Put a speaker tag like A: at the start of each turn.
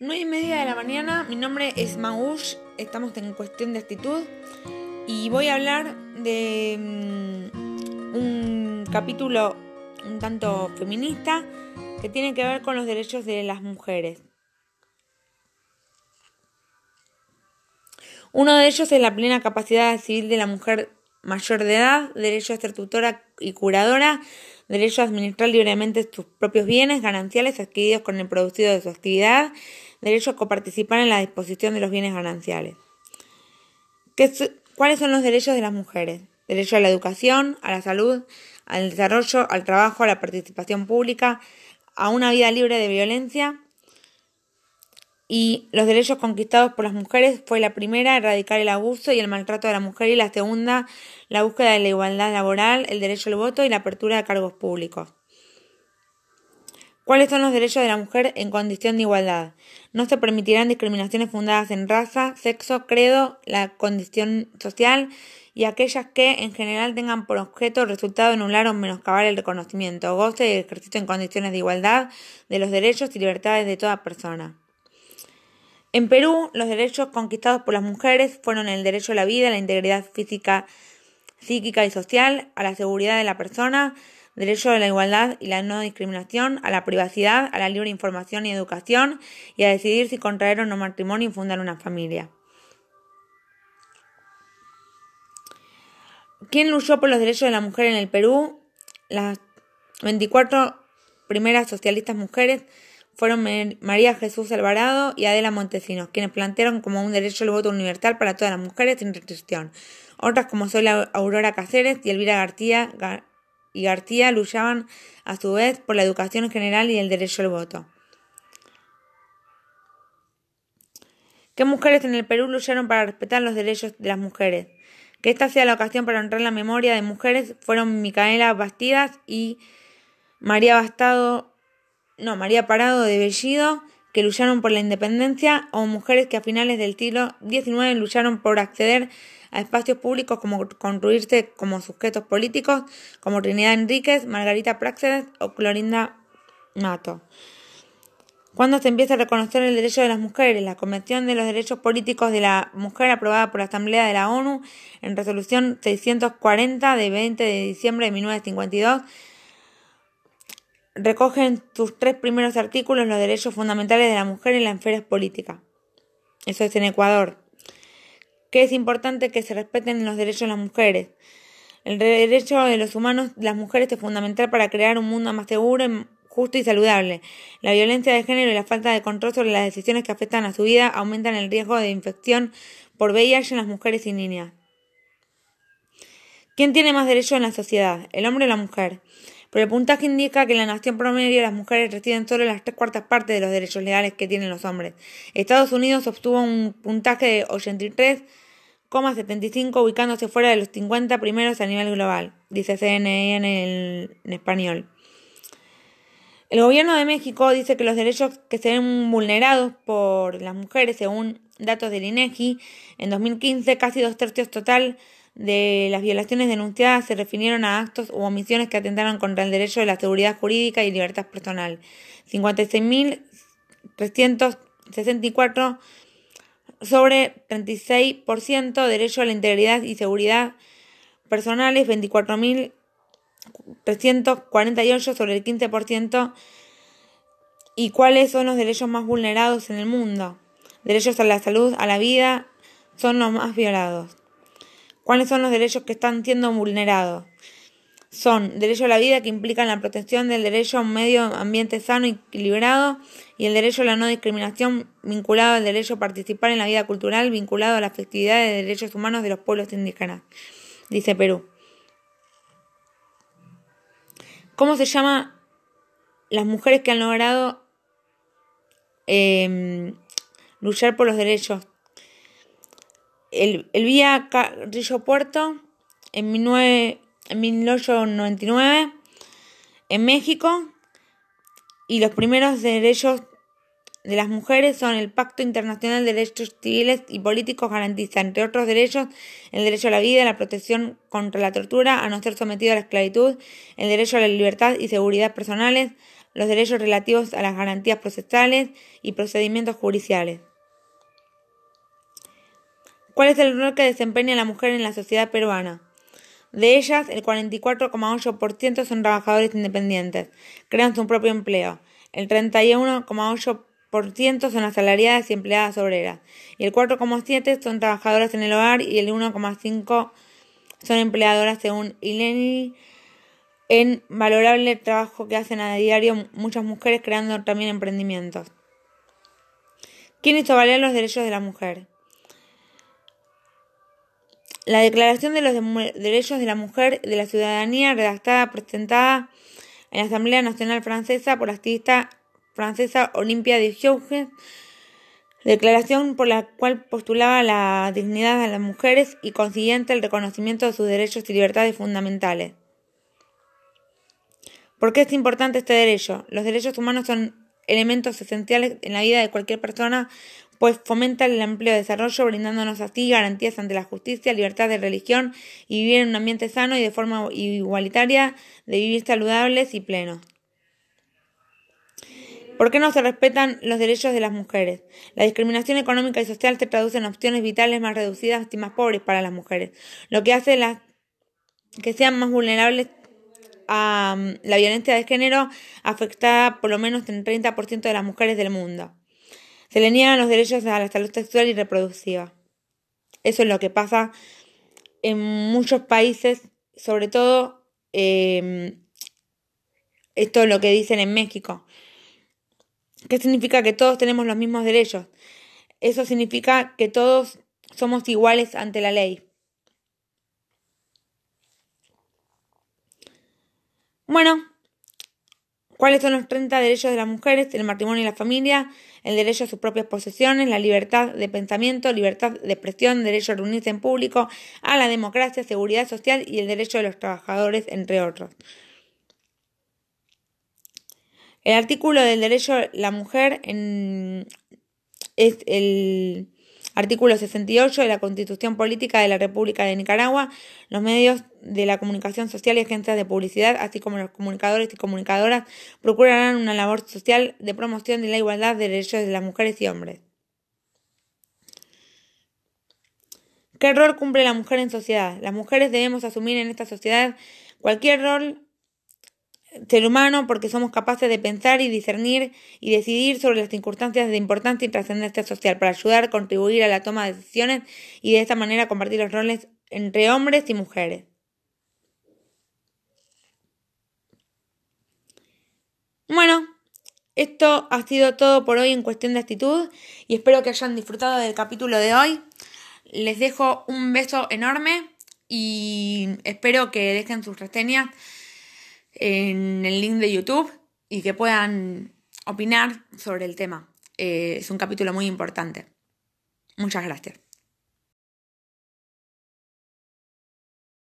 A: 9 y media de la mañana, mi nombre es Maush, estamos en cuestión de actitud y voy a hablar de mm, un capítulo un tanto feminista que tiene que ver con los derechos de las mujeres. Uno de ellos es la plena capacidad civil de la mujer mayor de edad, derecho a ser tutora y curadora, derecho a administrar libremente sus propios bienes gananciales adquiridos con el producido de su actividad, derecho a coparticipar en la disposición de los bienes gananciales. ¿Cuáles son los derechos de las mujeres? Derecho a la educación, a la salud, al desarrollo, al trabajo, a la participación pública, a una vida libre de violencia. Y los derechos conquistados por las mujeres fue la primera, erradicar el abuso y el maltrato de la mujer, y la segunda, la búsqueda de la igualdad laboral, el derecho al voto y la apertura de cargos públicos. ¿Cuáles son los derechos de la mujer en condición de igualdad? No se permitirán discriminaciones fundadas en raza, sexo, credo, la condición social y aquellas que en general tengan por objeto resultado anular o menoscabar el reconocimiento, goce y ejercicio en condiciones de igualdad de los derechos y libertades de toda persona. En Perú, los derechos conquistados por las mujeres fueron el derecho a la vida, a la integridad física, psíquica y social, a la seguridad de la persona, derecho a la igualdad y la no discriminación, a la privacidad, a la libre información y educación, y a decidir si contraer o no matrimonio y fundar una familia. ¿Quién luchó por los derechos de la mujer en el Perú? Las 24 primeras socialistas mujeres fueron María Jesús Alvarado y Adela Montesinos, quienes plantearon como un derecho el voto universal para todas las mujeres sin restricción. Otras como soy Aurora Cáceres y Elvira García, y García luchaban a su vez por la educación en general y el derecho al voto. ¿Qué mujeres en el Perú lucharon para respetar los derechos de las mujeres? Que esta sea la ocasión para honrar la memoria de mujeres fueron Micaela Bastidas y María Bastado, no, María Parado de Bellido, que lucharon por la independencia, o mujeres que a finales del siglo XIX lucharon por acceder a espacios públicos como construirse como sujetos políticos, como Trinidad Enríquez, Margarita Praxedes o Clorinda Mato. ¿Cuándo se empieza a reconocer el derecho de las mujeres? La Convención de los Derechos Políticos de la Mujer aprobada por la Asamblea de la ONU en resolución 640 de 20 de diciembre de 1952 recoge en sus tres primeros artículos los derechos fundamentales de la mujer en las esferas políticas. Eso es en Ecuador que es importante que se respeten los derechos de las mujeres. El derecho de los humanos, las mujeres es fundamental para crear un mundo más seguro, justo y saludable. La violencia de género y la falta de control sobre las decisiones que afectan a su vida aumentan el riesgo de infección por VIH en las mujeres y niñas. ¿Quién tiene más derechos en la sociedad, el hombre o la mujer? Pero el puntaje indica que en la nación promedio las mujeres reciben solo las tres cuartas partes de los derechos legales que tienen los hombres. Estados Unidos obtuvo un puntaje de 83,75 ubicándose fuera de los 50 primeros a nivel global, dice CNN en, en español. El gobierno de México dice que los derechos que se ven vulnerados por las mujeres, según datos del INEGI, en 2015 casi dos tercios total de las violaciones denunciadas se refirieron a actos u omisiones que atentaron contra el derecho de la seguridad jurídica y libertad personal. 56.364 sobre 36% derecho a la integridad y seguridad personales, 24.348 sobre el 15%. ¿Y cuáles son los derechos más vulnerados en el mundo? Derechos a la salud, a la vida, son los más violados. ¿Cuáles son los derechos que están siendo vulnerados? Son derecho a la vida que implican la protección del derecho a un medio ambiente sano y equilibrado y el derecho a la no discriminación vinculado al derecho a participar en la vida cultural vinculado a la festividad de derechos humanos de los pueblos indígenas, dice Perú. ¿Cómo se llama las mujeres que han logrado em, luchar por los derechos el, el Vía Carrillo Puerto en, 1899 en México y los primeros derechos de las mujeres son el Pacto Internacional de Derechos Civiles y Políticos garantiza, entre otros derechos, el derecho a la vida, la protección contra la tortura, a no ser sometido a la esclavitud, el derecho a la libertad y seguridad personales, los derechos relativos a las garantías procesales y procedimientos judiciales. ¿Cuál es el rol que desempeña la mujer en la sociedad peruana? De ellas, el 44,8% son trabajadores independientes, crean su propio empleo. El 31,8% son asalariadas y empleadas obreras. Y el 4,7% son trabajadoras en el hogar y el 1,5% son empleadoras según ILENI en valorable trabajo que hacen a diario muchas mujeres creando también emprendimientos. ¿Quién hizo valer los derechos de la mujer? La Declaración de los Derechos de la Mujer de la Ciudadanía, redactada, presentada en la Asamblea Nacional Francesa por la activista francesa Olimpia de Gouges, declaración por la cual postulaba la dignidad de las mujeres y consiguiente el reconocimiento de sus derechos y libertades fundamentales. ¿Por qué es importante este derecho? Los derechos humanos son elementos esenciales en la vida de cualquier persona pues fomenta el amplio desarrollo, brindándonos así garantías ante la justicia, libertad de religión y vivir en un ambiente sano y de forma igualitaria, de vivir saludables y plenos. ¿Por qué no se respetan los derechos de las mujeres? La discriminación económica y social se traduce en opciones vitales más reducidas y más pobres para las mujeres, lo que hace las que sean más vulnerables a mm, la violencia de género afectada por lo menos en 30% de las mujeres del mundo. Se le niegan los derechos a la salud sexual y reproductiva. Eso es lo que pasa en muchos países, sobre todo em, esto es lo que dicen en México. ¿Qué significa que todos tenemos los mismos derechos? Eso significa que todos somos iguales ante la ley. Bueno, ¿cuáles son los 30 derechos de las mujeres? El matrimonio y la familia, el derecho a sus propias posesiones, la libertad de pensamiento, libertad de expresión, derecho a reunirse en público, a la democracia, seguridad social y el derecho de los trabajadores, entre otros. El artículo del derecho a la mujer es el Artículo 68 de la Constitución Política de la República de Nicaragua. Los medios de la comunicación social y agencias de publicidad, así como los comunicadores y comunicadoras, procurarán una labor social de promoción de la igualdad de derechos de las mujeres y hombres. ¿Qué rol cumple la mujer en sociedad? Las mujeres debemos asumir en esta sociedad cualquier rol ser humano porque somos capaces de pensar y discernir y decidir sobre las circunstancias de importancia y trascendencia social para ayudar contribuir a la toma de decisiones y de esta manera compartir los roles entre hombres y mujeres. Bueno, esto ha sido todo por hoy en cuestión de actitud y espero que hayan disfrutado del capítulo de hoy. Les dejo un beso enorme y espero que dejen sus reseñas en el link de YouTube y que puedan opinar sobre el tema. Eh, es un capítulo muy importante. Muchas gracias.